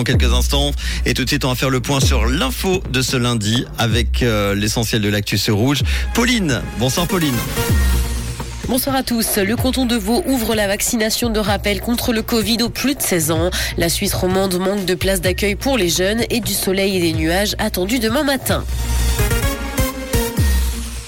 Dans quelques instants et tout de suite on va faire le point sur l'info de ce lundi avec euh, l'essentiel de l'actu rouge. Pauline, bonsoir Pauline. Bonsoir à tous. Le canton de Vaud ouvre la vaccination de rappel contre le Covid aux plus de 16 ans. La Suisse romande manque de places d'accueil pour les jeunes et du soleil et des nuages attendus demain matin.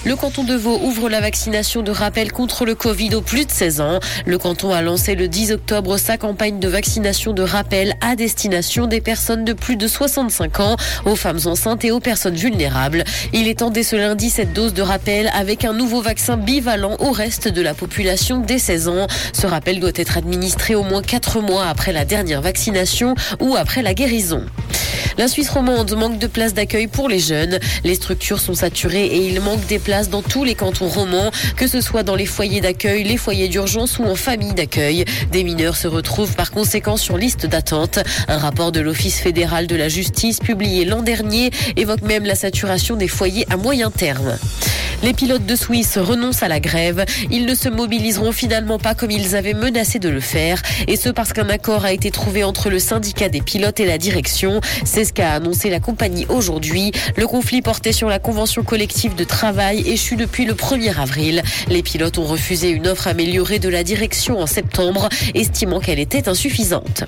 Le canton de Vaud ouvre la vaccination de rappel contre le Covid aux plus de 16 ans. Le canton a lancé le 10 octobre sa campagne de vaccination de rappel à destination des personnes de plus de 65 ans, aux femmes enceintes et aux personnes vulnérables. Il étend dès ce lundi cette dose de rappel avec un nouveau vaccin bivalent au reste de la population dès 16 ans. Ce rappel doit être administré au moins 4 mois après la dernière vaccination ou après la guérison. La Suisse romande manque de places d'accueil pour les jeunes. Les structures sont saturées et il manque des places dans tous les cantons romans, que ce soit dans les foyers d'accueil, les foyers d'urgence ou en famille d'accueil. Des mineurs se retrouvent par conséquent sur liste d'attente. Un rapport de l'Office fédéral de la justice publié l'an dernier évoque même la saturation des foyers à moyen terme. Les pilotes de Suisse renoncent à la grève. Ils ne se mobiliseront finalement pas comme ils avaient menacé de le faire. Et ce parce qu'un accord a été trouvé entre le syndicat des pilotes et la direction. C'est ce qu'a annoncé la compagnie aujourd'hui. Le conflit porté sur la convention collective de travail échue depuis le 1er avril. Les pilotes ont refusé une offre améliorée de la direction en septembre, estimant qu'elle était insuffisante.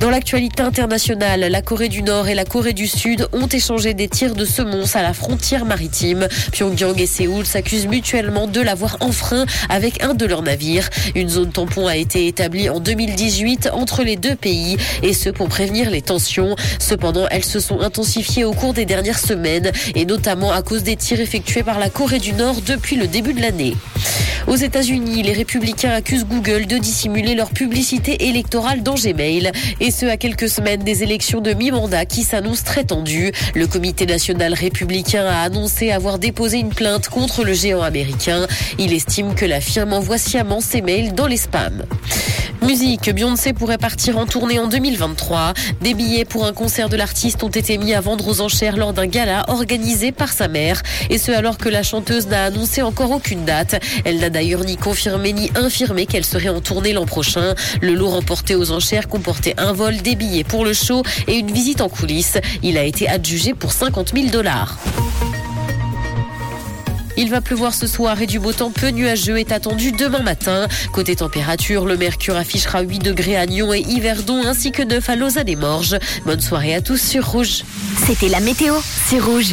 Dans l'actualité internationale, la Corée du Nord et la Corée du Sud ont échangé des tirs de semonces à la frontière maritime. Séoul s'accusent mutuellement de l'avoir enfreint avec un de leurs navires. Une zone tampon a été établie en 2018 entre les deux pays et ce pour prévenir les tensions. Cependant, elles se sont intensifiées au cours des dernières semaines et notamment à cause des tirs effectués par la Corée du Nord depuis le début de l'année. Aux États-Unis, les républicains accusent Google de dissimuler leur publicité électorale dans Gmail. Et ce, à quelques semaines des élections de mi-mandat qui s'annoncent très tendues. Le comité national républicain a annoncé avoir déposé une plainte contre le géant américain. Il estime que la firme envoie sciemment ses mails dans les spams. Musique, Beyoncé pourrait partir en tournée en 2023. Des billets pour un concert de l'artiste ont été mis à vendre aux enchères lors d'un gala organisé par sa mère. Et ce alors que la chanteuse n'a annoncé encore aucune date. Elle n'a d'ailleurs ni confirmé ni infirmé qu'elle serait en tournée l'an prochain. Le lot remporté aux enchères comportait un vol, des billets pour le show et une visite en coulisses. Il a été adjugé pour 50 000 dollars. Il va pleuvoir ce soir et du beau temps peu nuageux est attendu demain matin. Côté température, le mercure affichera 8 degrés à Nyon et Yverdon ainsi que 9 à Lausanne et Morges. Bonne soirée à tous sur Rouge. C'était la météo, c'est Rouge.